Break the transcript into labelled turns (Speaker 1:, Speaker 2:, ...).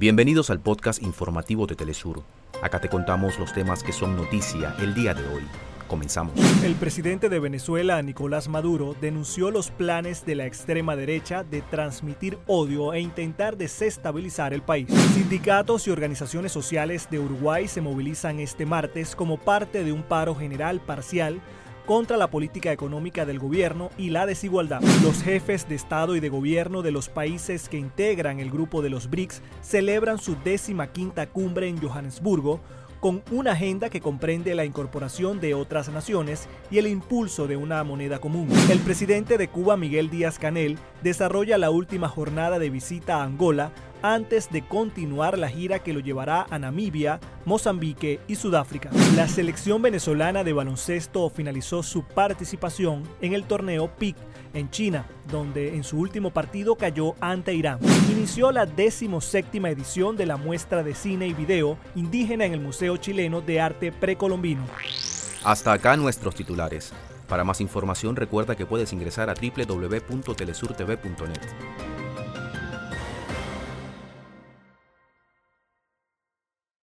Speaker 1: Bienvenidos al podcast informativo de Telesur. Acá te contamos los temas que son noticia el día de hoy. Comenzamos.
Speaker 2: El presidente de Venezuela, Nicolás Maduro, denunció los planes de la extrema derecha de transmitir odio e intentar desestabilizar el país. Sindicatos y organizaciones sociales de Uruguay se movilizan este martes como parte de un paro general parcial contra la política económica del gobierno y la desigualdad. Los jefes de Estado y de gobierno de los países que integran el grupo de los BRICS celebran su décima quinta cumbre en Johannesburgo con una agenda que comprende la incorporación de otras naciones y el impulso de una moneda común. El presidente de Cuba, Miguel Díaz Canel, desarrolla la última jornada de visita a Angola antes de continuar la gira que lo llevará a Namibia, Mozambique y Sudáfrica. La selección venezolana de baloncesto finalizó su participación en el torneo PIC en China, donde en su último partido cayó ante Irán. Inició la decimoséptima edición de la muestra de cine y video indígena en el Museo Chileno de Arte Precolombino.
Speaker 1: Hasta acá nuestros titulares. Para más información recuerda que puedes ingresar a www.telesurtv.net.